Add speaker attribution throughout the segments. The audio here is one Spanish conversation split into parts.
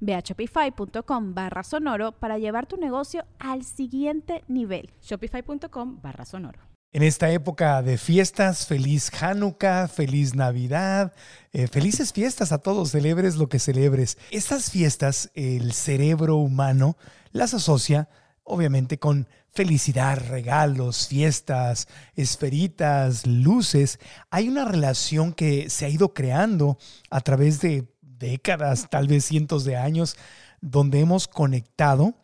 Speaker 1: Ve a shopify.com barra sonoro para llevar tu negocio al siguiente nivel.
Speaker 2: Shopify.com barra sonoro.
Speaker 3: En esta época de fiestas, feliz Hanukkah, feliz Navidad, eh, felices fiestas a todos, celebres lo que celebres. Estas fiestas, el cerebro humano las asocia obviamente con felicidad, regalos, fiestas, esferitas, luces. Hay una relación que se ha ido creando a través de décadas, tal vez cientos de años, donde hemos conectado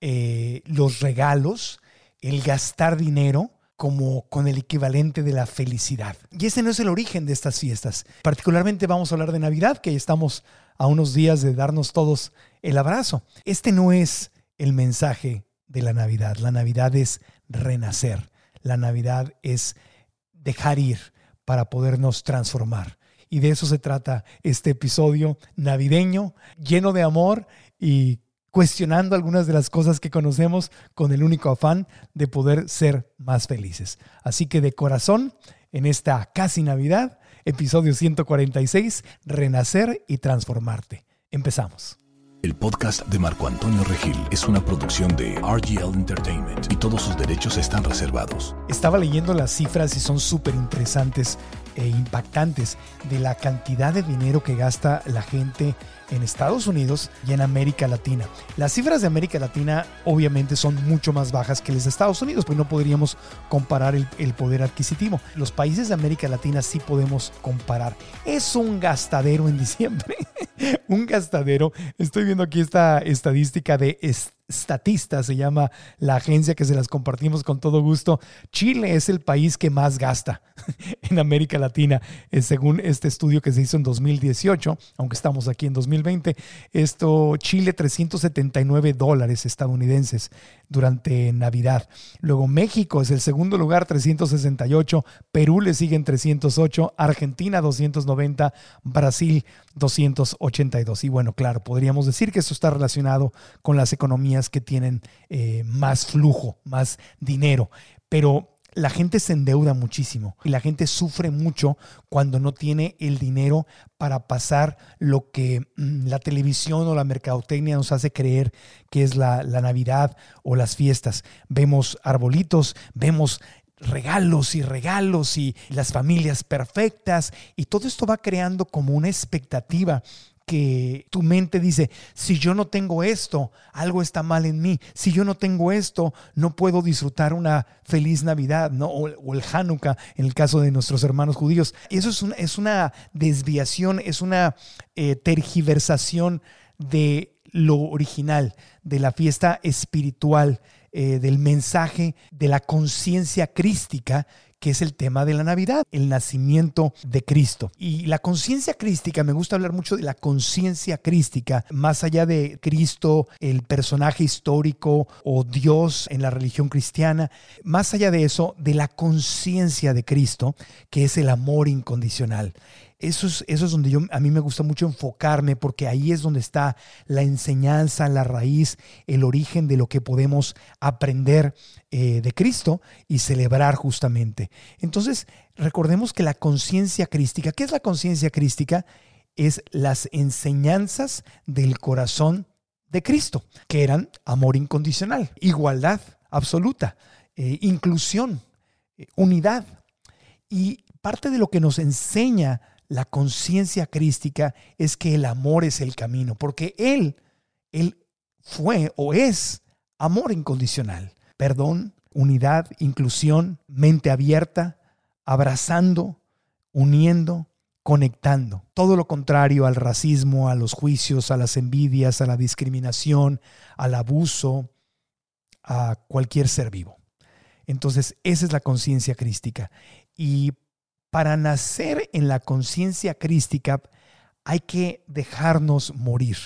Speaker 3: eh, los regalos, el gastar dinero, como con el equivalente de la felicidad. Y ese no es el origen de estas fiestas. Particularmente vamos a hablar de Navidad, que estamos a unos días de darnos todos el abrazo. Este no es el mensaje de la Navidad. La Navidad es renacer. La Navidad es dejar ir para podernos transformar. Y de eso se trata este episodio navideño, lleno de amor y cuestionando algunas de las cosas que conocemos con el único afán de poder ser más felices. Así que de corazón, en esta casi Navidad, episodio 146, Renacer y Transformarte. Empezamos.
Speaker 4: El podcast de Marco Antonio Regil es una producción de RGL Entertainment y todos sus derechos están reservados.
Speaker 3: Estaba leyendo las cifras y son súper interesantes e impactantes de la cantidad de dinero que gasta la gente en Estados Unidos y en América Latina. Las cifras de América Latina obviamente son mucho más bajas que las de Estados Unidos, pues no podríamos comparar el, poder adquisitivo. Los países de América Latina sí podemos comparar. Es un gastadero en diciembre, un gastadero. Estoy viendo aquí esta estadística de Statista se llama la agencia que se las compartimos con todo gusto. Chile es el país que más gasta en América Latina, eh, según este estudio que se hizo en 2018, aunque estamos aquí en 2020. Esto, Chile 379 dólares estadounidenses durante Navidad. Luego México es el segundo lugar, 368. Perú le sigue en 308. Argentina 290. Brasil 282. Y bueno, claro, podríamos decir que esto está relacionado con las economías que tienen eh, más flujo, más dinero. Pero la gente se endeuda muchísimo y la gente sufre mucho cuando no tiene el dinero para pasar lo que mm, la televisión o la mercadotecnia nos hace creer que es la, la Navidad o las fiestas. Vemos arbolitos, vemos regalos y regalos y las familias perfectas y todo esto va creando como una expectativa que tu mente dice, si yo no tengo esto, algo está mal en mí. Si yo no tengo esto, no puedo disfrutar una feliz Navidad, ¿no? O, el Hanukkah, en el caso de nuestros hermanos judíos. Eso es es una desviación, es una eh, tergiversación de lo original, de la fiesta espiritual, eh, del mensaje de la conciencia crística que es el tema de la Navidad, el nacimiento de Cristo. Y la conciencia crística, me gusta hablar mucho de la conciencia crística, más allá de Cristo, el personaje histórico o Dios en la religión cristiana, más allá de eso, de la conciencia de Cristo, que es el amor incondicional. Eso es, eso es donde yo, a mí me gusta mucho enfocarme porque ahí es donde está la enseñanza, la raíz, el origen de lo que podemos aprender eh, de Cristo y celebrar justamente. Entonces, recordemos que la conciencia crística, ¿qué es la conciencia crística? Es las enseñanzas del corazón de Cristo, que eran amor incondicional, igualdad absoluta, eh, inclusión, eh, unidad. Y parte de lo que nos enseña la conciencia crística es que el amor es el camino, porque Él, Él fue o es amor incondicional. Perdón, unidad, inclusión, mente abierta, abrazando, uniendo, conectando. Todo lo contrario al racismo, a los juicios, a las envidias, a la discriminación, al abuso, a cualquier ser vivo. Entonces, esa es la conciencia crística. Y para nacer en la conciencia crística hay que dejarnos morir.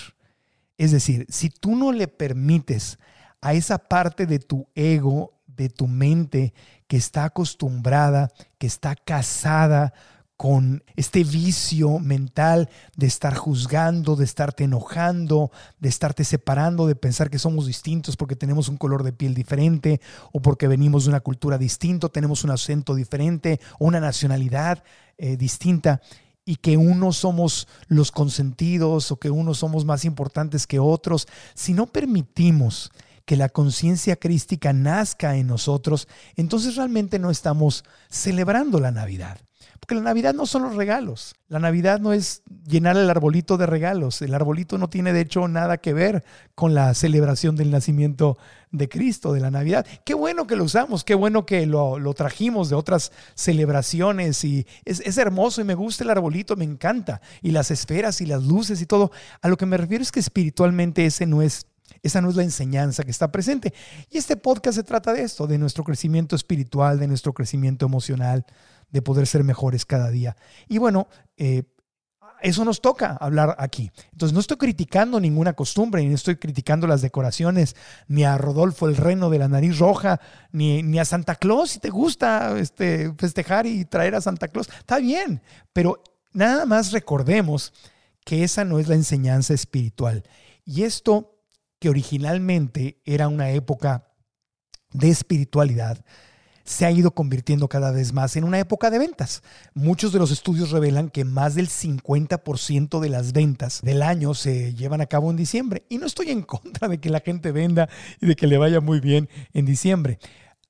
Speaker 3: Es decir, si tú no le permites a esa parte de tu ego, de tu mente, que está acostumbrada, que está casada con este vicio mental de estar juzgando, de estarte enojando, de estarte separando, de pensar que somos distintos porque tenemos un color de piel diferente o porque venimos de una cultura distinta, tenemos un acento diferente o una nacionalidad eh, distinta y que unos somos los consentidos o que unos somos más importantes que otros, si no permitimos que la conciencia crística nazca en nosotros, entonces realmente no estamos celebrando la Navidad. Porque la Navidad no son los regalos. La Navidad no es llenar el arbolito de regalos. El arbolito no tiene de hecho nada que ver con la celebración del nacimiento de Cristo, de la Navidad. Qué bueno que lo usamos, qué bueno que lo, trajimos de otras celebraciones y es, es hermoso y me gusta el arbolito, me encanta. Y las esferas y las luces y todo. A lo que me refiero es que espiritualmente ese no es esa no es la enseñanza que está presente. Y este podcast se trata de esto, de nuestro crecimiento espiritual, de nuestro crecimiento emocional, de poder ser mejores cada día. Y bueno, eh, eso nos toca hablar aquí. Entonces no estoy criticando ninguna costumbre, ni estoy criticando las decoraciones, ni a Rodolfo el reno de la nariz roja, ni, ni a Santa Claus, si te gusta este, festejar y traer a Santa Claus, está bien, pero nada más recordemos que esa no es la enseñanza espiritual. Y esto que originalmente era una época de espiritualidad, se ha ido convirtiendo cada vez más en una época de ventas. Muchos de los estudios revelan que más del 50% de las ventas del año se llevan a cabo en diciembre. Y no estoy en contra de que la gente venda y de que le vaya muy bien en diciembre.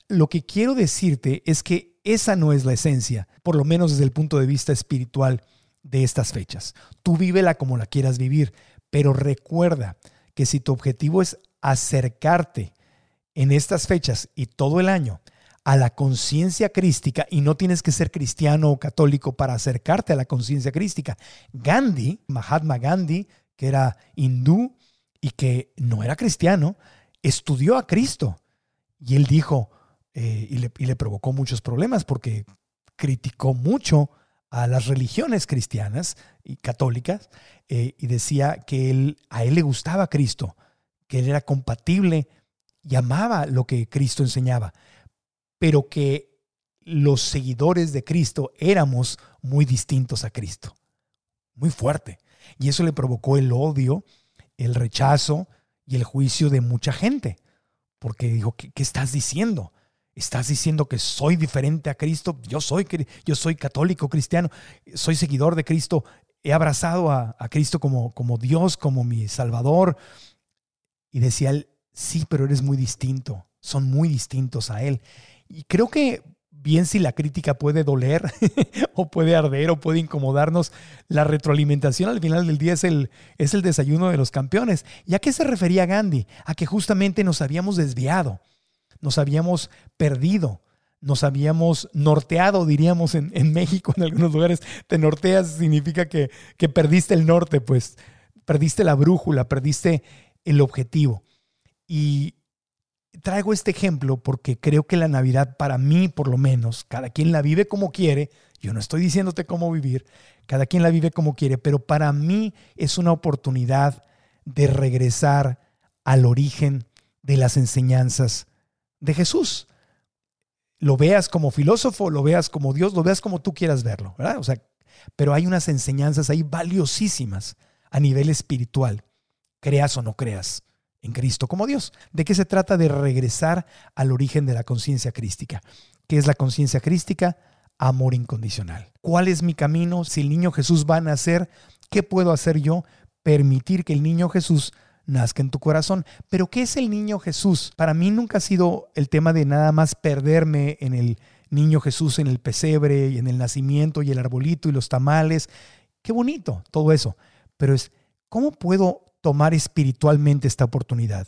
Speaker 3: Lo que quiero decirte es que esa no es la esencia, por lo menos desde el punto de vista espiritual de estas fechas. Tú vívela como la quieras vivir, pero recuerda que si tu objetivo es acercarte en estas fechas y todo el año a la conciencia crística y no tienes que ser cristiano o católico para acercarte a la conciencia crística. Gandhi, Mahatma Gandhi, que era hindú y que no era cristiano, estudió a Cristo y él dijo, eh, y, le, provocó muchos problemas porque criticó mucho a las religiones cristianas y católicas eh, y decía que él, a él le gustaba Cristo, que él era compatible y amaba lo que Cristo enseñaba pero que los seguidores de Cristo éramos muy distintos a Cristo. Muy fuerte. Y eso le provocó el odio, el rechazo y el juicio de mucha gente. Porque dijo, ¿qué, estás diciendo? ¿Estás diciendo que soy diferente a Cristo? Yo soy, yo soy católico cristiano, soy seguidor de Cristo, he abrazado a, a Cristo como, como Dios, como mi Salvador. Y decía él, sí, pero eres muy distinto, son muy distintos a Él. Y creo que bien si la crítica puede doler o puede arder o puede incomodarnos, la retroalimentación al final del día es el, es el desayuno de los campeones. ¿Y a qué se refería Gandhi? A que justamente nos habíamos desviado, nos habíamos perdido, nos habíamos norteado, diríamos en, en México, en algunos lugares. Te norteas significa que, que perdiste el norte, pues perdiste la brújula, perdiste el objetivo. Y traigo este ejemplo porque creo que la Navidad para mí, por lo menos, cada quien la vive como quiere. Yo no estoy diciéndote cómo vivir, cada quien la vive como quiere, pero para mí es una oportunidad de regresar al origen de las enseñanzas de Jesús. Lo veas como filósofo, lo veas como Dios, lo veas como tú quieras verlo, ¿verdad? O sea, pero hay unas enseñanzas ahí valiosísimas a nivel espiritual, creas o no creas en Cristo como Dios. ¿De qué se trata? De regresar al origen de la conciencia crística. ¿Qué es la conciencia crística? Amor incondicional. ¿Cuál es mi camino? Si el niño Jesús va a nacer, ¿qué puedo hacer yo? Permitir que el niño Jesús nazca en tu corazón. Pero ¿qué es el niño Jesús? Para mí nunca ha sido el tema de nada más perderme en el niño Jesús, en el pesebre y en el nacimiento y el arbolito y los tamales. Qué bonito todo eso. Pero es, ¿cómo puedo tomar espiritualmente esta oportunidad?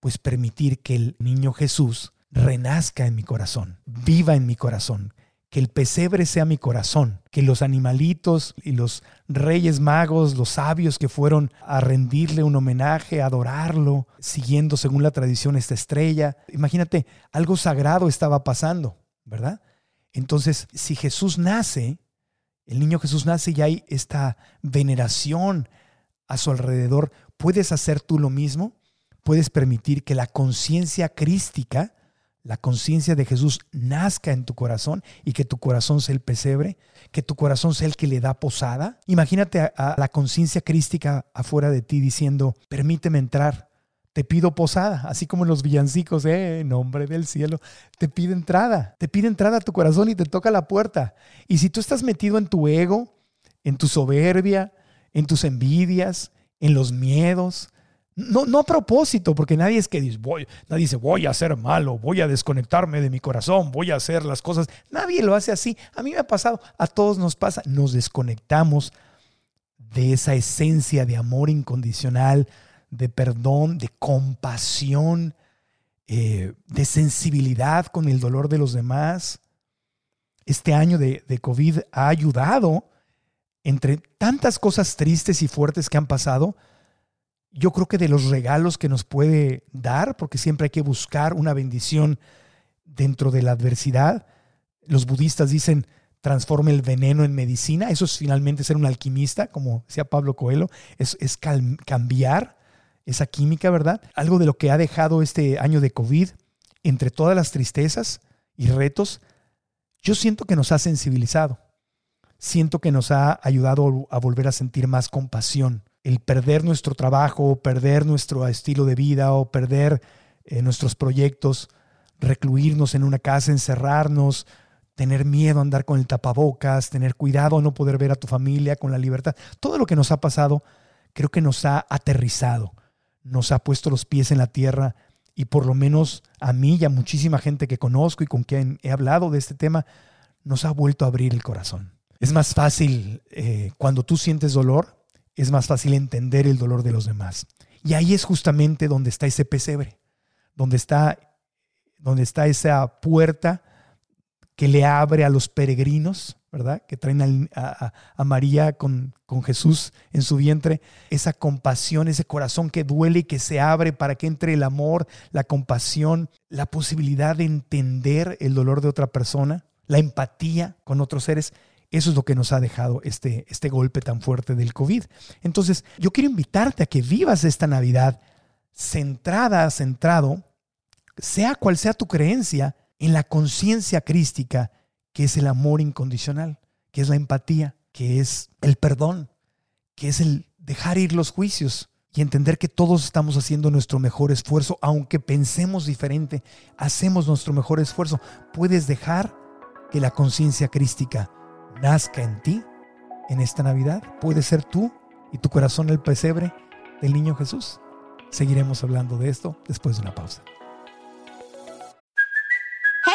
Speaker 3: Pues permitir que el niño Jesús renazca en mi corazón, viva en mi corazón, que el pesebre sea mi corazón, que los animalitos y los reyes magos, los sabios que fueron a rendirle un homenaje, a adorarlo, siguiendo según la tradición esta estrella. Imagínate, algo sagrado estaba pasando, ¿verdad? Entonces, si Jesús nace, el niño Jesús nace y hay esta veneración a su alrededor, ¿puedes hacer tú lo mismo? ¿Puedes permitir que la conciencia crística la conciencia de Jesús nazca en tu corazón y que tu corazón sea el pesebre, que tu corazón sea el que le da posada. Imagínate a, la conciencia crística afuera de ti diciendo, permíteme entrar, te pido posada, así como los villancicos, eh, en nombre del cielo, te pide entrada, te pide entrada a tu corazón y te toca la puerta. Y si tú estás metido en tu ego, en tu soberbia, en tus envidias, en los miedos, no, no a propósito, porque nadie es que dice, voy, nadie dice, voy a ser malo, voy a desconectarme de mi corazón, voy a hacer las cosas. Nadie lo hace así. A mí me ha pasado, a todos nos pasa. Nos desconectamos de esa esencia de amor incondicional, de perdón, de compasión, eh, de sensibilidad con el dolor de los demás. Este año de, de COVID ha ayudado, entre tantas cosas tristes y fuertes que han pasado, yo creo que de los regalos que nos puede dar, porque siempre hay que buscar una bendición dentro de la adversidad. Los budistas dicen, transforme el veneno en medicina. Eso es finalmente ser un alquimista, como decía Pablo Coelho, es, es cambiar esa química, ¿verdad? Algo de lo que ha dejado este año de COVID, entre todas las tristezas y retos, yo siento que nos ha sensibilizado. Siento que nos ha ayudado a volver a sentir más compasión el perder nuestro trabajo, perder nuestro estilo de vida o perder eh, nuestros proyectos, recluirnos en una casa, encerrarnos, tener miedo a andar con el tapabocas, tener cuidado a no poder ver a tu familia con la libertad. Todo lo que nos ha pasado creo que nos ha aterrizado, nos ha puesto los pies en la tierra y por lo menos a mí y a muchísima gente que conozco y con quien he hablado de este tema, nos ha vuelto a abrir el corazón. Es más fácil eh, cuando tú sientes dolor, es más fácil entender el dolor de los demás. Y ahí es justamente donde está ese pesebre, donde está, donde está esa puerta que le abre a los peregrinos, ¿verdad? Que traen a, María con, con, Jesús en su vientre, esa compasión, ese corazón que duele y que se abre para que entre el amor, la compasión, la posibilidad de entender el dolor de otra persona, la empatía con otros seres. Eso es lo que nos ha dejado este, este golpe tan fuerte del COVID. Entonces, yo quiero invitarte a que vivas esta Navidad centrada, centrado, sea cual sea tu creencia, en la conciencia crística, que es el amor incondicional, que es la empatía, que es el perdón, que es el dejar ir los juicios y entender que todos estamos haciendo nuestro mejor esfuerzo, aunque pensemos diferente, hacemos nuestro mejor esfuerzo. Puedes dejar que la conciencia crística nazca en ti en esta Navidad. Puede ser tú y tu corazón el pesebre del niño Jesús. Seguiremos hablando de esto después de una pausa.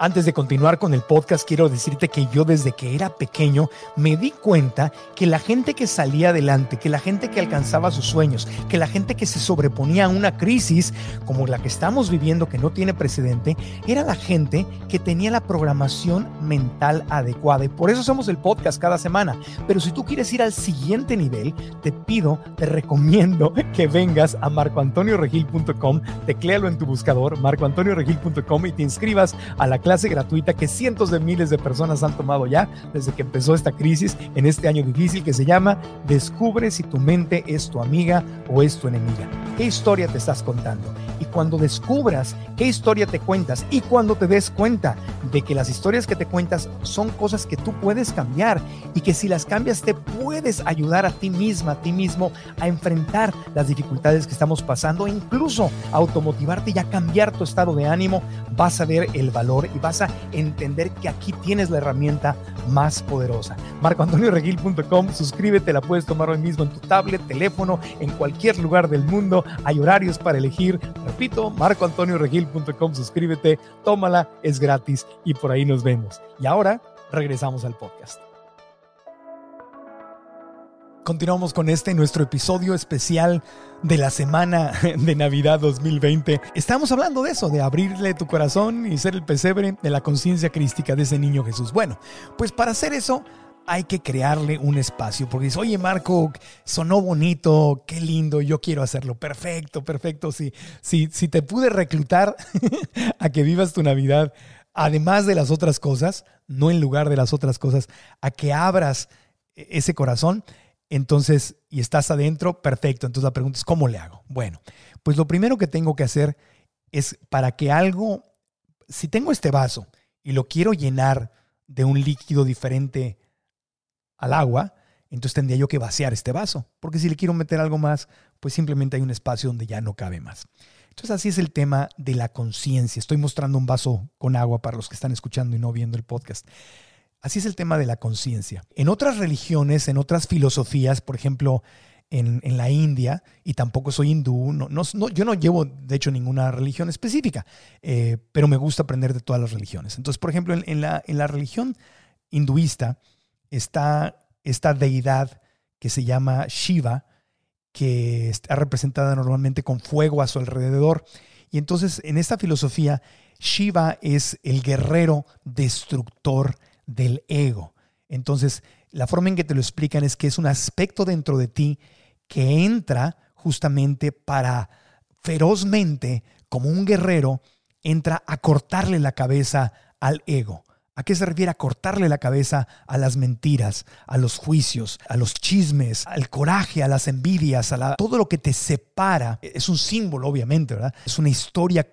Speaker 3: Antes de continuar con el podcast, quiero decirte que yo desde que era pequeño me di cuenta que la gente que salía adelante, que la gente que alcanzaba sus sueños, que la gente que se sobreponía a una crisis como la que estamos viviendo, que no tiene precedente, era la gente que tenía la programación mental adecuada. Y por eso hacemos el podcast cada semana. Pero si tú quieres ir al siguiente nivel, te pido, te recomiendo que vengas a marcoantonioregil.com, tecléalo en tu buscador, marcoantonioregil.com y te inscribas a la clase gratuita que cientos de miles de personas han tomado ya desde que empezó esta crisis en este año difícil que se llama Descubre si tu mente es tu amiga o es tu enemiga. ¿Qué historia te estás contando? Y cuando descubras qué historia te cuentas y cuando te des cuenta de que las historias que te cuentas son cosas que tú puedes cambiar y que si las cambias te puedes ayudar a ti misma, a ti mismo a enfrentar las dificultades que estamos pasando e incluso automotivarte y a cambiar tu estado de ánimo, vas a ver el valor y vas a entender que aquí tienes la herramienta más poderosa. MarcoAntonioRegil.com, suscríbete, la puedes tomar hoy mismo en tu tablet, teléfono, en cualquier lugar del mundo. Hay horarios para elegir. Repito, MarcoAntonioRegil.com, suscríbete, tómala, es gratis y por ahí nos vemos. Y ahora regresamos al podcast. Continuamos con este nuestro episodio especial de la semana de Navidad 2020. Estamos hablando de eso, de abrirle tu corazón y ser el pesebre de la conciencia crística de ese niño Jesús. Bueno, pues para hacer eso hay que crearle un espacio, porque dices, oye Marco, sonó bonito, qué lindo, yo quiero hacerlo, perfecto, perfecto, sí, sí, si te pude reclutar a que vivas tu Navidad, además de las otras cosas, no en lugar de las otras cosas, a que abras ese corazón, entonces, y estás adentro, perfecto. Entonces la pregunta es, ¿cómo le hago? Bueno, pues lo primero que tengo que hacer es para que algo, si tengo este vaso y lo quiero llenar de un líquido diferente al agua, entonces tendría yo que vaciar este vaso, porque si le quiero meter algo más, pues simplemente hay un espacio donde ya no cabe más. Entonces así es el tema de la conciencia. Estoy mostrando un vaso con agua para los que están escuchando y no viendo el podcast. Así es el tema de la conciencia. En otras religiones, en otras filosofías, por ejemplo, en, la India, y tampoco soy hindú, no, no, yo no llevo, de hecho, ninguna religión específica, eh, pero me gusta aprender de todas las religiones. Entonces, por ejemplo, en, la, en la religión hinduista está esta deidad que se llama Shiva, que está representada normalmente con fuego a su alrededor. Y entonces, en esta filosofía, Shiva es el guerrero destructor del ego. Entonces, la forma en que te lo explican es que es un aspecto dentro de ti que entra justamente para ferozmente, como un guerrero, entra a cortarle la cabeza al ego. ¿A qué se refiere a cortarle la cabeza a las mentiras, a los juicios, a los chismes, al coraje, a las envidias, a todo lo que te separa? Es un símbolo, obviamente, ¿verdad? Es una historia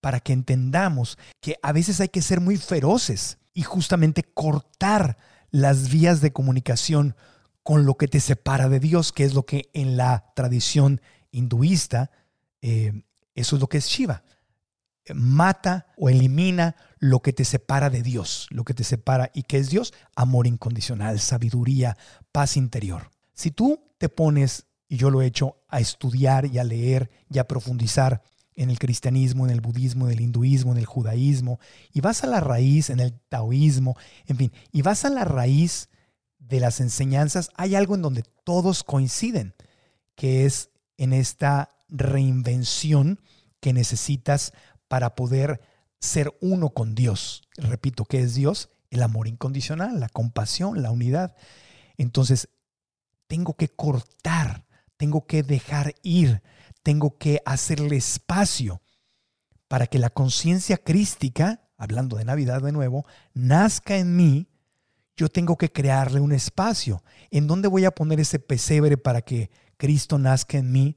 Speaker 3: para que entendamos que a veces hay que ser muy feroces y justamente cortar las vías de comunicación con lo que te separa de Dios, que es lo que en la tradición hinduista, eh, eso es lo que es Shiva. Mata o elimina lo que te separa de Dios, lo que te separa. ¿Y qué es Dios? Amor incondicional, sabiduría, paz interior. Si tú te pones, y yo lo he hecho, a estudiar y a leer y a profundizar en el cristianismo, en el budismo, en el hinduismo, en el judaísmo, y vas a la raíz, en el taoísmo, en fin, y vas a la raíz de las enseñanzas, hay algo en donde todos coinciden, que es en esta reinvención que necesitas para poder ser uno con Dios. Repito, ¿qué es Dios? El amor incondicional, la compasión, la unidad. Entonces, tengo que cortar, tengo que dejar ir, tengo que hacerle espacio para que la conciencia crística, hablando de Navidad de nuevo, nazca en mí, yo tengo que crearle un espacio. ¿En dónde voy a poner ese pesebre para que Cristo nazca en mí?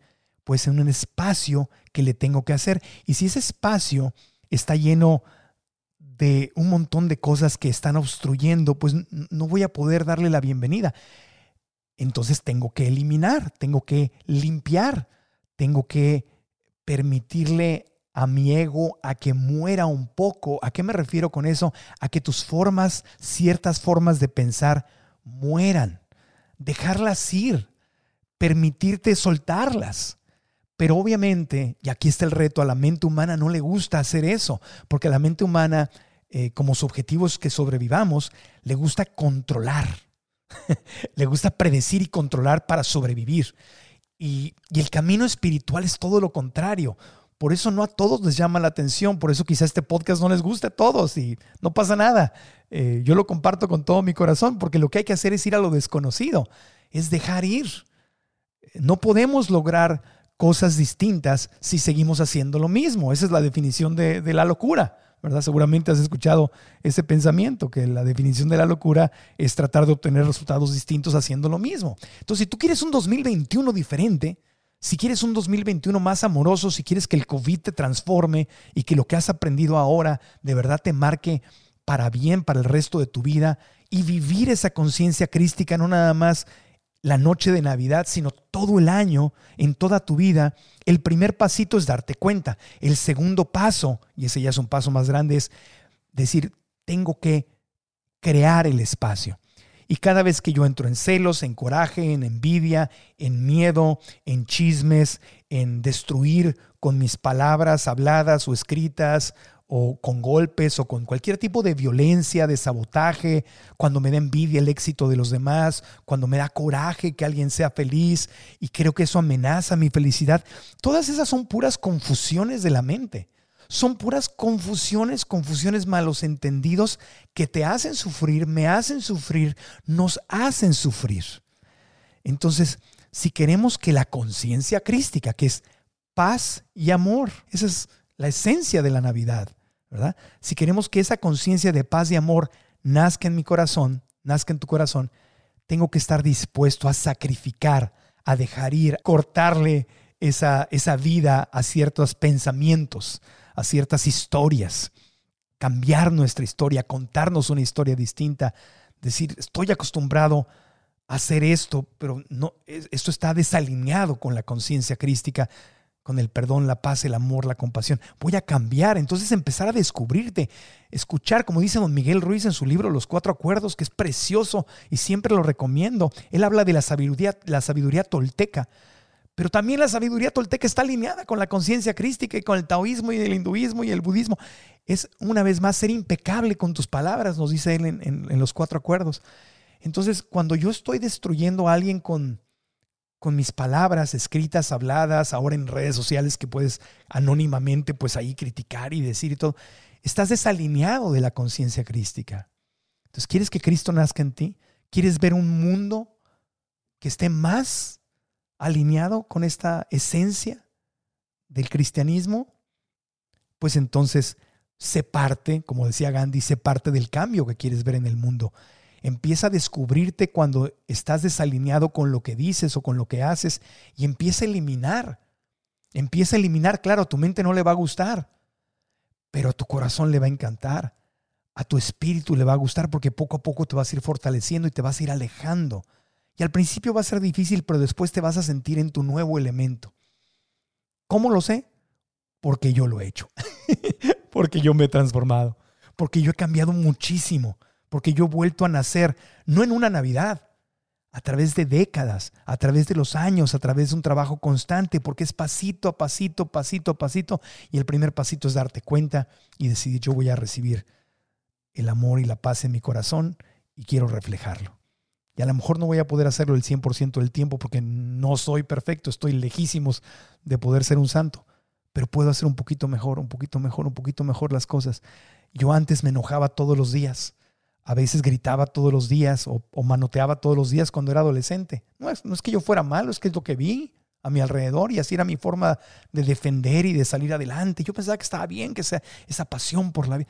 Speaker 3: Pues en un espacio que le tengo que hacer. Y si ese espacio está lleno de un montón de cosas que están obstruyendo, pues no voy a poder darle la bienvenida. Entonces tengo que eliminar, tengo que limpiar tengo que permitirle a mi ego a que muera un poco. ¿A qué me refiero con eso? A que tus formas, ciertas formas de pensar mueran. Dejarlas ir. Permitirte soltarlas. Pero obviamente, y aquí está el reto, a la mente humana no le gusta hacer eso, porque a la mente humana, eh, como su objetivo es que sobrevivamos, le gusta controlar. le gusta predecir y controlar para sobrevivir. Y, el camino espiritual es todo lo contrario. Por eso no a todos les llama la atención, por eso quizá este podcast no les guste a todos y no pasa nada. Eh, yo lo comparto con todo mi corazón porque lo que hay que hacer es ir a lo desconocido, es dejar ir. No podemos lograr cosas distintas si seguimos haciendo lo mismo. Esa es la definición de, la locura. ¿verdad? Seguramente has escuchado ese pensamiento, que la definición de la locura es tratar de obtener resultados distintos haciendo lo mismo. Entonces, si tú quieres un 2021 diferente, Si quieres un 2021 más amoroso, si quieres que el COVID te transforme y que lo que has aprendido ahora de verdad te marque para bien, para el resto de tu vida y vivir esa conciencia crística, no nada más la noche de Navidad, sino todo el año, en toda tu vida, el primer pasito es darte cuenta. El segundo paso, y ese ya es un paso más grande, es decir, tengo que crear el espacio. Y cada vez que yo entro en celos, en coraje, en envidia, en miedo, en chismes, en destruir con mis palabras habladas o escritas o con golpes o con cualquier tipo de violencia, de sabotaje, cuando me da envidia el éxito de los demás, cuando me da coraje que alguien sea feliz y creo que eso amenaza mi felicidad, todas esas son puras confusiones de la mente. Son puras confusiones, confusiones malos entendidos que te hacen sufrir, me hacen sufrir, nos hacen sufrir. Entonces, si queremos que la conciencia crística, que es paz y amor, esa es la esencia de la Navidad, Si queremos que esa conciencia de paz y amor nazca en mi corazón, nazca en tu corazón, tengo que estar dispuesto a sacrificar, a dejar ir, cortarle esa, esa vida a ciertos pensamientos, a ciertas historias, cambiar nuestra historia, contarnos una historia distinta, decir, estoy acostumbrado a hacer esto, pero no, esto está desalineado con la conciencia crística con el perdón, la paz, el amor, la compasión. Voy a cambiar. Entonces empezar a descubrirte, escuchar, como dice don Miguel Ruiz en su libro Los Cuatro Acuerdos, que es precioso y siempre lo recomiendo. Él habla de la sabiduría, la sabiduría tolteca. Pero también la sabiduría tolteca está alineada con la conciencia crística y con el taoísmo y el hinduismo y el budismo. Es una vez más ser impecable con tus palabras, nos dice él en, en los cuatro acuerdos. Entonces, cuando yo estoy destruyendo a alguien con, con mis palabras escritas, habladas, ahora en redes sociales que puedes anónimamente pues ahí criticar y decir y todo, estás desalineado de la conciencia crística. Entonces, ¿quieres que Cristo nazca en ti? ¿Quieres ver un mundo que esté más alineado con esta esencia del cristianismo? Pues entonces sé parte, como decía Gandhi, sé parte del cambio que quieres ver en el mundo. Empieza a descubrirte cuando estás desalineado con lo que dices o con lo que haces y empieza a eliminar. Empieza a eliminar, claro, a tu mente no le va a gustar, pero a tu corazón le va a encantar. A tu espíritu le va a gustar porque poco a poco te vas a ir fortaleciendo y te vas a ir alejando. Y al principio va a ser difícil, pero después te vas a sentir en tu nuevo elemento. ¿Cómo lo sé? Porque yo lo he hecho. porque yo me he transformado. Porque yo he cambiado muchísimo porque yo he vuelto a nacer, no en una Navidad, a través de décadas, a través de los años, a través de un trabajo constante, porque es pasito a pasito, pasito a pasito, y el primer pasito es darte cuenta y decidir yo voy a recibir el amor y la paz en mi corazón y quiero reflejarlo. Y a lo mejor no voy a poder hacerlo el 100% del tiempo porque no soy perfecto, estoy lejísimos de poder ser un santo, pero puedo hacer un poquito mejor, un poquito mejor, un poquito mejor las cosas. Yo antes me enojaba todos los días a veces gritaba todos los días o, manoteaba todos los días cuando era adolescente. No es, que yo fuera malo, es que es lo que vi a mi alrededor y así era mi forma de defender y de salir adelante. Yo pensaba que estaba bien, que esa, esa pasión por la vida.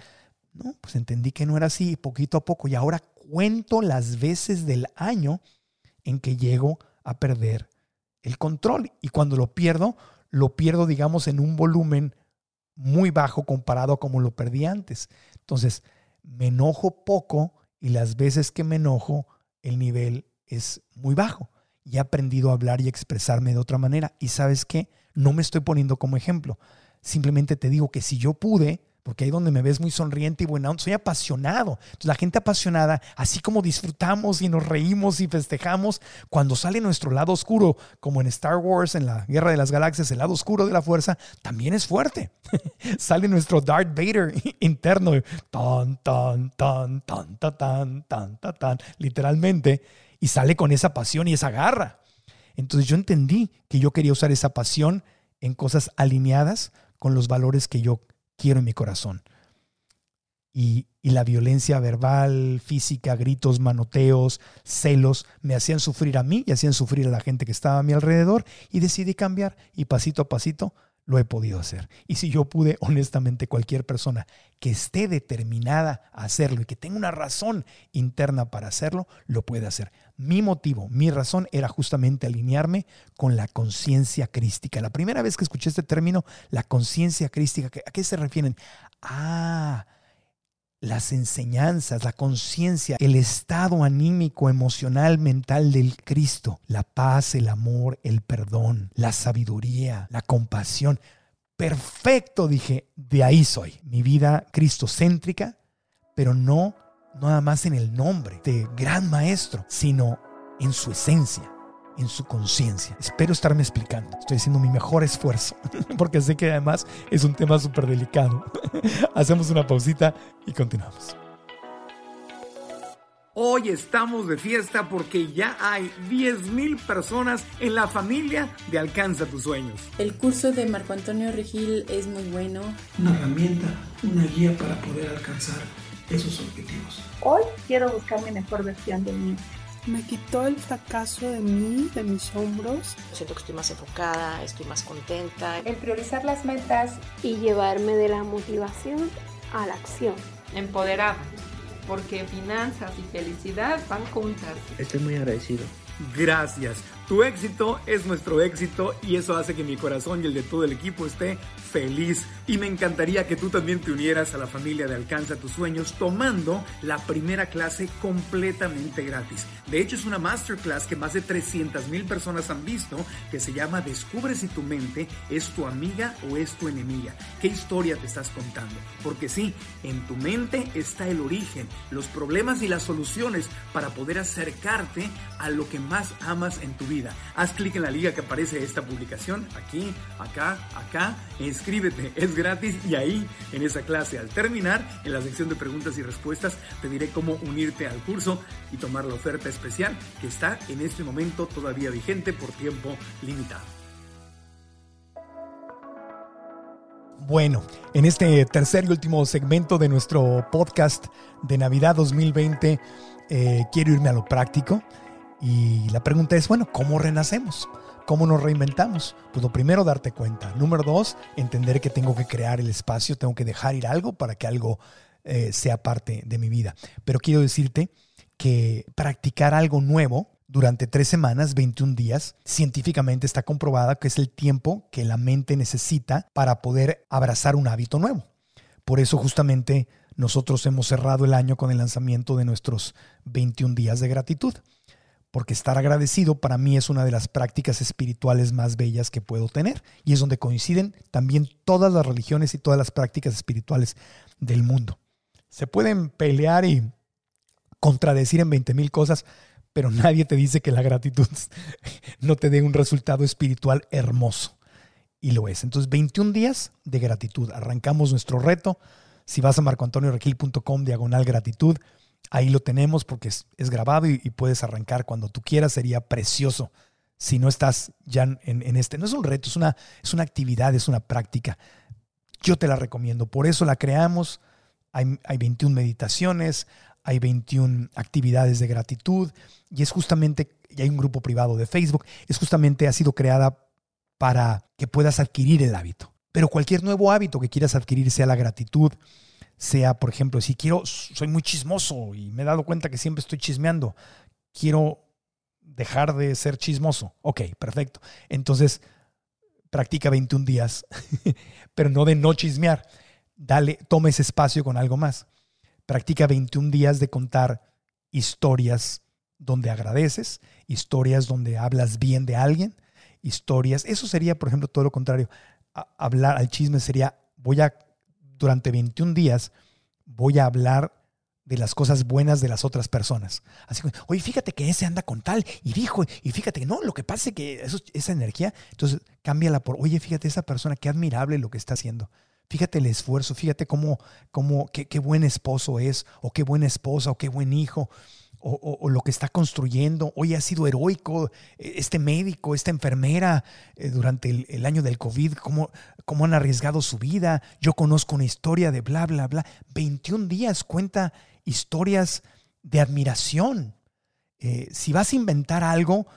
Speaker 3: No, pues entendí que no era así poquito a poco y ahora cuento las veces del año en que llego a perder el control y cuando lo pierdo, lo pierdo digamos en un volumen muy bajo comparado a como lo perdí antes. Entonces, me enojo poco y las veces que me enojo el nivel es muy bajo. Y he aprendido a hablar y expresarme de otra manera. Y sabes qué, no me estoy poniendo como ejemplo. Simplemente te digo que si yo pude, porque ahí donde me ves muy sonriente y buena soy apasionado. La gente apasionada, así como disfrutamos y nos reímos y festejamos, cuando sale nuestro lado oscuro, como en Star Wars, en la Guerra de las Galaxias, el lado oscuro de la fuerza, también es fuerte. sale nuestro Darth Vader interno, tan, tan, tan, tan, tan, tan, tan, tan, tan, literalmente, y sale con esa pasión y esa garra. Entonces yo entendí que yo quería usar esa pasión en cosas alineadas con los valores que yo quiero en mi corazón. Y, la violencia verbal, física, gritos, manoteos, celos, me hacían sufrir a mí y hacían sufrir a la gente que estaba a mi alrededor y decidí cambiar y pasito a pasito lo he podido hacer. Y si yo pude, honestamente, cualquier persona que esté determinada a hacerlo y que tenga una razón interna para hacerlo, lo puede hacer. Mi motivo, mi razón era justamente alinearme con la conciencia crística. La primera vez que escuché este término, la conciencia crística, ¿a qué se refieren? Ah, las enseñanzas, la conciencia, el estado anímico, emocional, mental del Cristo, la paz, el amor, el perdón, la sabiduría, la compasión. Perfecto, dije, de ahí soy. Mi vida cristocéntrica, pero no nada más en el nombre de gran maestro, sino en su esencia en su conciencia. Espero estarme explicando. Estoy haciendo mi mejor esfuerzo porque sé que además es un tema súper delicado. Hacemos una pausita y continuamos.
Speaker 5: Hoy estamos de fiesta porque ya hay 10.000 personas en la familia de Alcanza tus sueños.
Speaker 6: El curso de Marco Antonio Regil es muy bueno.
Speaker 7: Una herramienta, una guía para poder alcanzar esos objetivos.
Speaker 8: Hoy quiero buscar mi mejor versión de mí
Speaker 9: me quitó el fracaso de mí, de mis hombros.
Speaker 10: Siento que estoy más enfocada, estoy más contenta.
Speaker 11: El priorizar las metas y llevarme de la motivación a la acción.
Speaker 12: Empoderar, porque finanzas y felicidad van juntas.
Speaker 13: Estoy muy agradecido.
Speaker 5: Gracias. Tu éxito es nuestro éxito y eso hace que mi corazón y el de todo el equipo esté feliz y me encantaría que tú también te unieras a la familia de Alcanza tus sueños tomando la primera clase completamente gratis. De hecho es una masterclass que más de 300 mil personas han visto que se llama Descubre si tu mente es tu amiga o es tu enemiga. ¿Qué historia te estás contando? Porque sí, en tu mente está el origen, los problemas y las soluciones para poder acercarte a lo que más amas en tu vida. Haz clic en la liga que aparece esta publicación, aquí, acá, acá, inscríbete, es gratis y ahí, en esa clase, al terminar, en la sección de preguntas y respuestas, te diré cómo unirte al curso y tomar la oferta especial que está en este momento todavía vigente por tiempo limitado.
Speaker 3: Bueno, en este tercer y último segmento de nuestro podcast de Navidad 2020, eh, quiero irme a lo práctico y la pregunta es, bueno, ¿cómo renacemos? ¿Cómo nos reinventamos? Pues primero, darte cuenta. Número dos, entender que tengo que crear el espacio, tengo que dejar ir algo para que algo eh, sea parte de mi vida. Pero quiero decirte que practicar algo nuevo durante tres semanas, 21 días, científicamente está comprobada que es el tiempo que la mente necesita para poder abrazar un hábito nuevo. Por eso justamente nosotros hemos cerrado el año con el lanzamiento de nuestros 21 días de gratitud porque estar agradecido para mí es una de las prácticas espirituales más bellas que puedo tener y es donde coinciden también todas las religiones y todas las prácticas espirituales del mundo. Se pueden pelear y contradecir en 20 mil cosas, pero nadie te dice que la gratitud no te dé un resultado espiritual hermoso. Y lo es. Entonces, 21 días de gratitud. Arrancamos nuestro reto. Si vas a marcoantoniorequil.com diagonal gratitud, Ahí lo tenemos porque es, grabado y, puedes arrancar cuando tú quieras. Sería precioso si no estás ya en, este. No es un reto, es una, es una actividad, es una práctica. Yo te la recomiendo. Por eso la creamos. Hay, hay 21 meditaciones, hay 21 actividades de gratitud y es justamente, y hay un grupo privado de Facebook, es justamente, ha sido creada para que puedas adquirir el hábito. Pero cualquier nuevo hábito que quieras adquirir, sea la gratitud, sea, por ejemplo, si quiero, soy muy chismoso y me he dado cuenta que siempre estoy chismeando, quiero dejar de ser chismoso. Ok, perfecto. Entonces, practica 21 días, pero no de no chismear. Dale, toma ese espacio con algo más. Practica 21 días de contar historias donde agradeces, historias donde hablas bien de alguien, historias. Eso sería, por ejemplo, todo lo contrario. hablar al chisme sería, voy a durante 21 días voy a hablar de las cosas buenas de las otras personas. Así que, oye, fíjate que ese anda con tal y dijo, y fíjate que no, lo que pasa es que esa energía, entonces cámbiala por, oye, fíjate esa persona, qué admirable lo que está haciendo. Fíjate el esfuerzo, fíjate cómo, cómo qué, qué buen esposo es, o qué buena esposa, o qué buen hijo, o, lo que está construyendo. Hoy ha sido heroico eh, este médico, esta enfermera eh, durante el, año del COVID, cómo, cómo, han arriesgado su vida. Yo conozco una historia de bla, bla, bla. 21 días cuenta historias de admiración. Eh, si vas a inventar algo,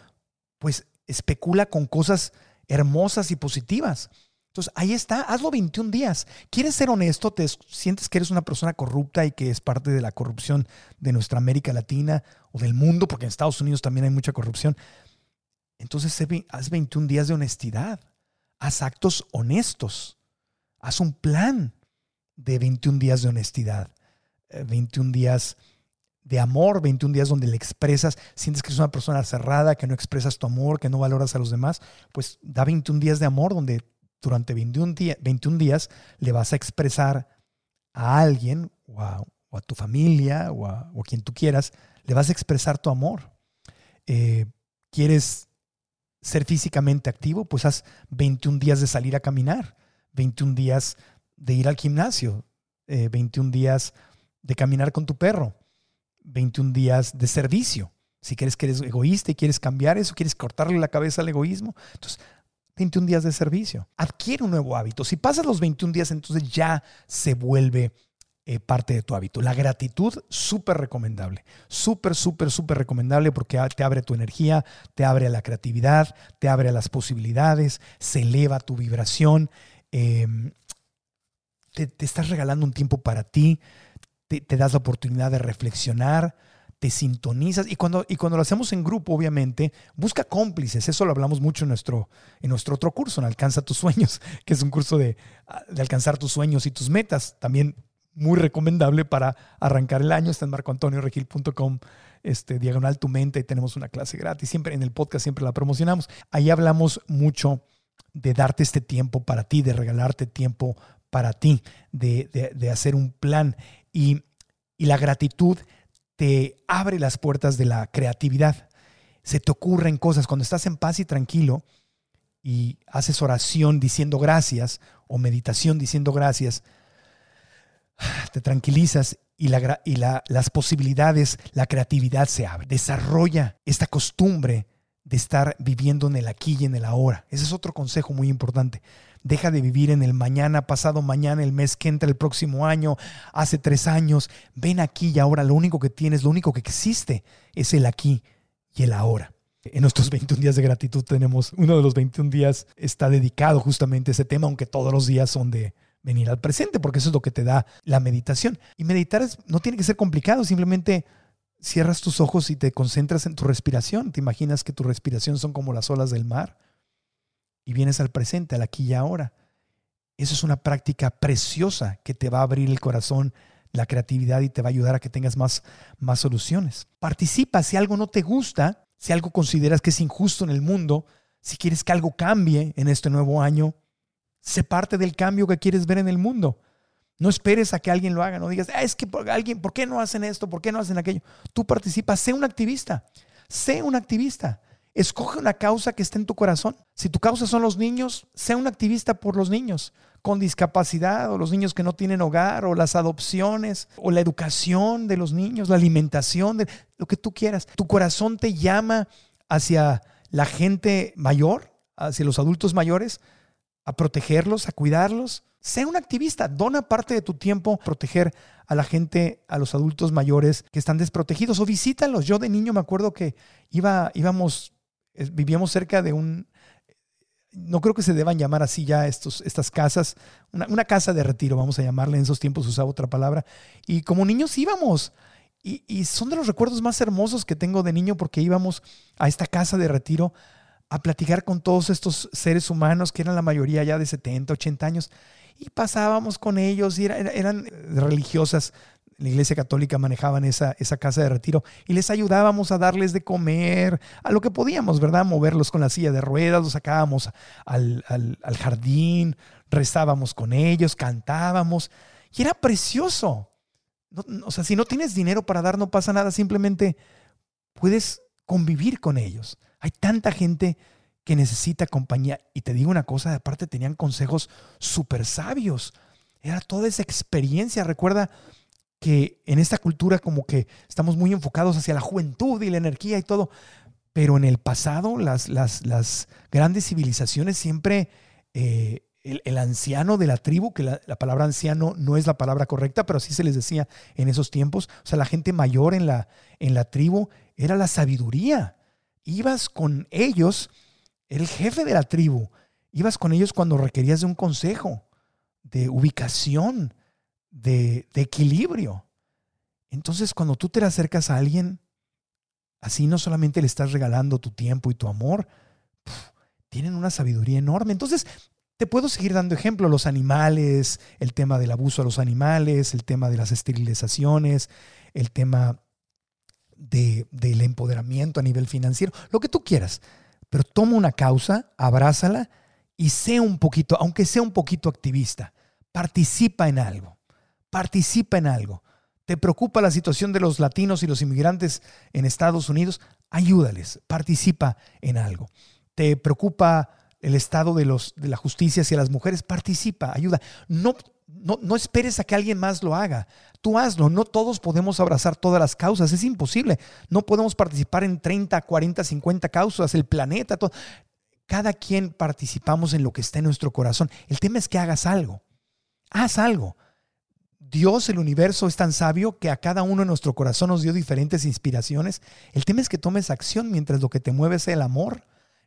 Speaker 3: pues especula con cosas hermosas y positivas. Entonces, ahí está, hazlo 21 días. ¿Quieres ser honesto? ¿Te sientes que eres una persona corrupta y que es parte de la corrupción de nuestra América Latina o del mundo? Porque en Estados Unidos también hay mucha corrupción. Entonces, haz 21 días de honestidad. Haz actos honestos. Haz un plan de 21 días de honestidad. 21 eh, días de amor, 21 días donde le expresas, sientes que eres una persona cerrada, que no expresas tu amor, que no valoras a los demás, pues da 21 días de amor donde durante 21, 21 días le vas a expresar a alguien o a, tu familia o a, quien tú quieras, le vas a expresar tu amor. Eh, ¿Quieres ser físicamente activo? Pues haz 21 días de salir a caminar, 21 días de ir al gimnasio, 21 eh, días de caminar con tu perro, 21 días de servicio. Si quieres que eres egoísta y quieres cambiar eso, quieres cortarle la cabeza al egoísmo, entonces 21 días de servicio. Adquiere un nuevo hábito. Si pasas los 21 días, entonces ya se vuelve eh, parte de tu hábito. La gratitud, súper recomendable. Súper, súper, súper recomendable porque te abre tu energía, te abre a la creatividad, te abre a las posibilidades, se eleva tu vibración. Em, te, estás regalando un tiempo para ti, te das la oportunidad de reflexionar te sintonizas y cuando, y cuando lo hacemos en grupo, obviamente, busca cómplices. Eso lo hablamos mucho en nuestro, en nuestro otro curso, en Alcanza tus sueños, que es un curso de, de alcanzar tus sueños y tus metas. También muy recomendable para arrancar el año. Está en marcoantonioregil.com, este, diagonal tu mente, y tenemos una clase gratis. Siempre en el podcast siempre la promocionamos. Ahí hablamos mucho de darte este tiempo para ti, de regalarte tiempo para ti, de, de, de hacer un plan. Y, y la gratitud te abre las puertas de la creatividad. Se te ocurren cosas. Cuando estás en paz y tranquilo y haces oración diciendo gracias o meditación diciendo gracias, te tranquilizas y, la, y las posibilidades, la creatividad se abre. Desarrolla esta costumbre de estar viviendo en el aquí y en el ahora. Ese es otro consejo muy importante. Deja de vivir en el mañana, pasado mañana, el mes que entra, el próximo año, hace tres años. Ven aquí y ahora. Lo único que tienes, lo único que existe es el aquí y el ahora. En nuestros 21 días de gratitud tenemos, uno de los 21 días está dedicado justamente a ese tema, aunque todos los días son de venir al presente, porque eso es lo que te da la meditación. Y meditar no tiene que ser complicado, simplemente cierras tus ojos y te concentras en tu respiración. Te imaginas que tu respiración son como las olas del mar y vienes al presente, al aquí y ahora. Eso es una práctica preciosa que te va a abrir el corazón, la creatividad y te va a ayudar a que tengas más, más soluciones. Participa si algo no te gusta, si algo consideras que es injusto en el mundo, si quieres que algo cambie en este nuevo año, sé parte del cambio que quieres ver en el mundo. No esperes a que alguien lo haga, no digas, ah, es que alguien, ¿por qué no hacen esto? ¿Por qué no hacen aquello? Tú participas, sé un activista, sé un activista. Escoge una causa que esté en tu corazón. Si tu causa son los niños, sea un activista por los niños con discapacidad o los niños que no tienen hogar o las adopciones o la educación de los niños, la alimentación, de, lo que tú quieras. Tu corazón te llama hacia la gente mayor, hacia los adultos mayores, a protegerlos, a cuidarlos. Sea un activista, dona parte de tu tiempo a proteger a la gente, a los adultos mayores que están desprotegidos o visítalos. Yo de niño me acuerdo que iba, íbamos vivíamos cerca de un, no creo que se deban llamar así ya estos, estas casas, una, casa de retiro, vamos a llamarle, en esos tiempos usaba otra palabra, y como niños íbamos, y, y, son de los recuerdos más hermosos que tengo de niño porque íbamos a esta casa de retiro a platicar con todos estos seres humanos que eran la mayoría ya de 70, 80 años, y pasábamos con ellos, y eran religiosas la Iglesia Católica manejaban esa, esa casa de retiro y les ayudábamos a darles de comer, a lo que podíamos, ¿verdad? Moverlos con la silla de ruedas, los sacábamos al, jardín, rezábamos con ellos, cantábamos y era precioso. o sea, si no tienes dinero para dar, no pasa nada, simplemente puedes convivir con ellos. Hay tanta gente que necesita compañía. Y te digo una cosa, aparte tenían consejos súper sabios. Era toda esa experiencia. Recuerda que en esta cultura como que estamos muy enfocados hacia la juventud y la energía y todo, pero en el pasado las, las, las grandes civilizaciones siempre eh, el, anciano de la tribu, que la, palabra anciano no es la palabra correcta, pero así se les decía en esos tiempos, o sea, la gente mayor en la, en la tribu era la sabiduría. Ibas con ellos, el jefe de la tribu, Ibas con ellos cuando requerías de un consejo, de ubicación, de, equilibrio. Entonces, cuando tú te acercas a alguien, así no solamente le estás regalando tu tiempo y tu amor, tienen una sabiduría enorme. Entonces, te puedo seguir dando ejemplo, los animales, el tema del abuso a los animales, el tema de las esterilizaciones, el tema de, del empoderamiento a nivel financiero, lo que tú quieras. Pero toma una causa, abrázala y sé un poquito, aunque sea un poquito activista, participa en algo, participa en algo. ¿Te preocupa la situación de los latinos y los inmigrantes en Estados Unidos? Ayúdales, participa en algo. ¿Te preocupa el estado de, los, de la justicia hacia las mujeres? Participa, ayuda. No, no, no esperes a que alguien más lo haga. Tú hazlo. No todos podemos abrazar todas las causas. Es imposible. No podemos participar en 30, 40, 50 causas. El planeta, todo. Cada quien participamos en lo que está en nuestro corazón. El tema es que hagas algo. Haz algo. Dios, el universo, es tan sabio que a cada uno en nuestro corazón nos dio diferentes inspiraciones. El tema es que tomes acción mientras lo que te mueve es el amor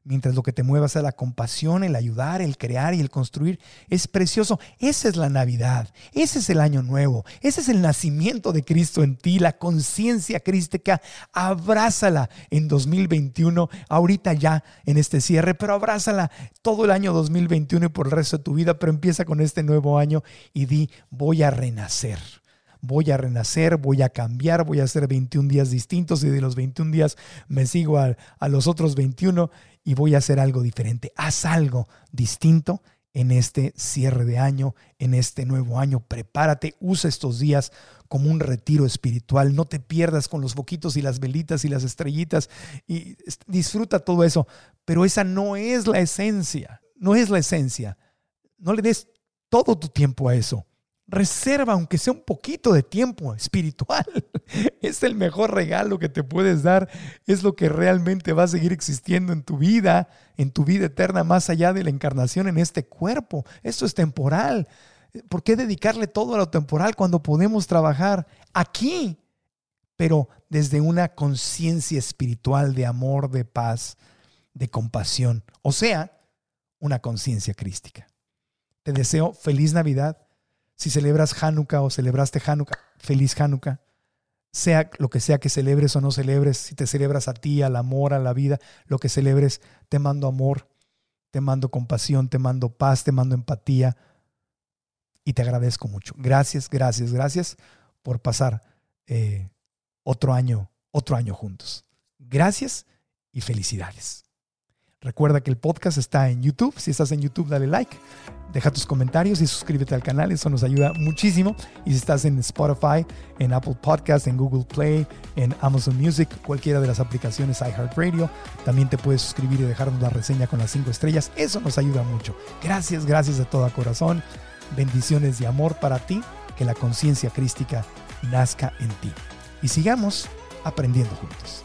Speaker 3: mientras lo que te mueva sea la compasión, el ayudar, el crear y el construir, es precioso. Esa es la Navidad, ese es el año nuevo, ese es el nacimiento de Cristo en ti, la conciencia crística. Abrázala en 2021, ahorita ya en este cierre, pero abrázala todo el año 2021 y por el resto de tu vida, pero empieza con este nuevo año y di, voy a renacer voy a renacer, voy a cambiar, voy a hacer 21 días distintos y de los 21 días me sigo a, a, los otros 21 y voy a hacer algo diferente. Haz algo distinto en este cierre de año, en este nuevo año. Prepárate, usa estos días como un retiro espiritual. No te pierdas con los foquitos y las velitas y las estrellitas y disfruta todo eso. Pero esa no es la esencia, no es la esencia. No le des todo tu tiempo a eso. Reserva, aunque sea un poquito de tiempo espiritual. Es el mejor regalo que te puedes dar. Es lo que realmente va a seguir existiendo en tu vida, en tu vida eterna, más allá de la encarnación en este cuerpo. Esto es temporal. ¿Por qué dedicarle todo a lo temporal cuando podemos trabajar aquí? Pero desde una conciencia espiritual de amor, de paz, de compasión. O sea, una conciencia crística. Te deseo feliz Navidad si celebras Hanukkah o celebraste Hanukkah, feliz Hanukkah. Sea lo que sea que celebres o no celebres, si te celebras a ti, al amor, a la vida, lo que celebres, te mando amor, te mando compasión, te mando paz, te mando empatía y te agradezco mucho. Gracias, gracias, gracias por pasar eh, otro año, otro año juntos. Gracias y felicidades. Recuerda que el podcast está en YouTube. Si estás en YouTube, dale like, deja tus comentarios y suscríbete al canal. Eso nos ayuda muchísimo. Y si estás en Spotify, en Apple Podcast, en Google Play, en Amazon Music, cualquiera de las aplicaciones iHeartRadio, también te puedes suscribir y dejarnos la reseña con las cinco estrellas. Eso nos ayuda mucho. Gracias, gracias de todo corazón. Bendiciones y amor para ti. Que la conciencia crística nazca en ti. Y sigamos aprendiendo juntos.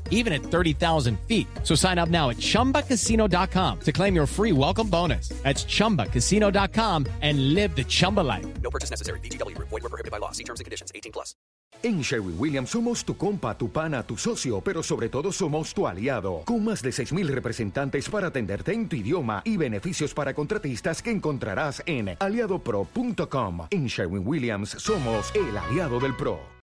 Speaker 13: even at 30,000 feet. So sign up now at ChumbaCasino.com to claim your free welcome bonus. That's ChumbaCasino.com and live the Chumba life.
Speaker 14: No purchase necessary. BGW. Void were prohibited by law. See terms and conditions. 18 plus.
Speaker 15: En Sherwin Williams somos tu compa, tu pana, tu socio, pero sobre todo somos tu aliado. Con más de 6.000 representantes para atenderte en tu idioma y beneficios para contratistas que encontrarás en aliadopro.com. En Sherwin Williams somos el aliado del pro.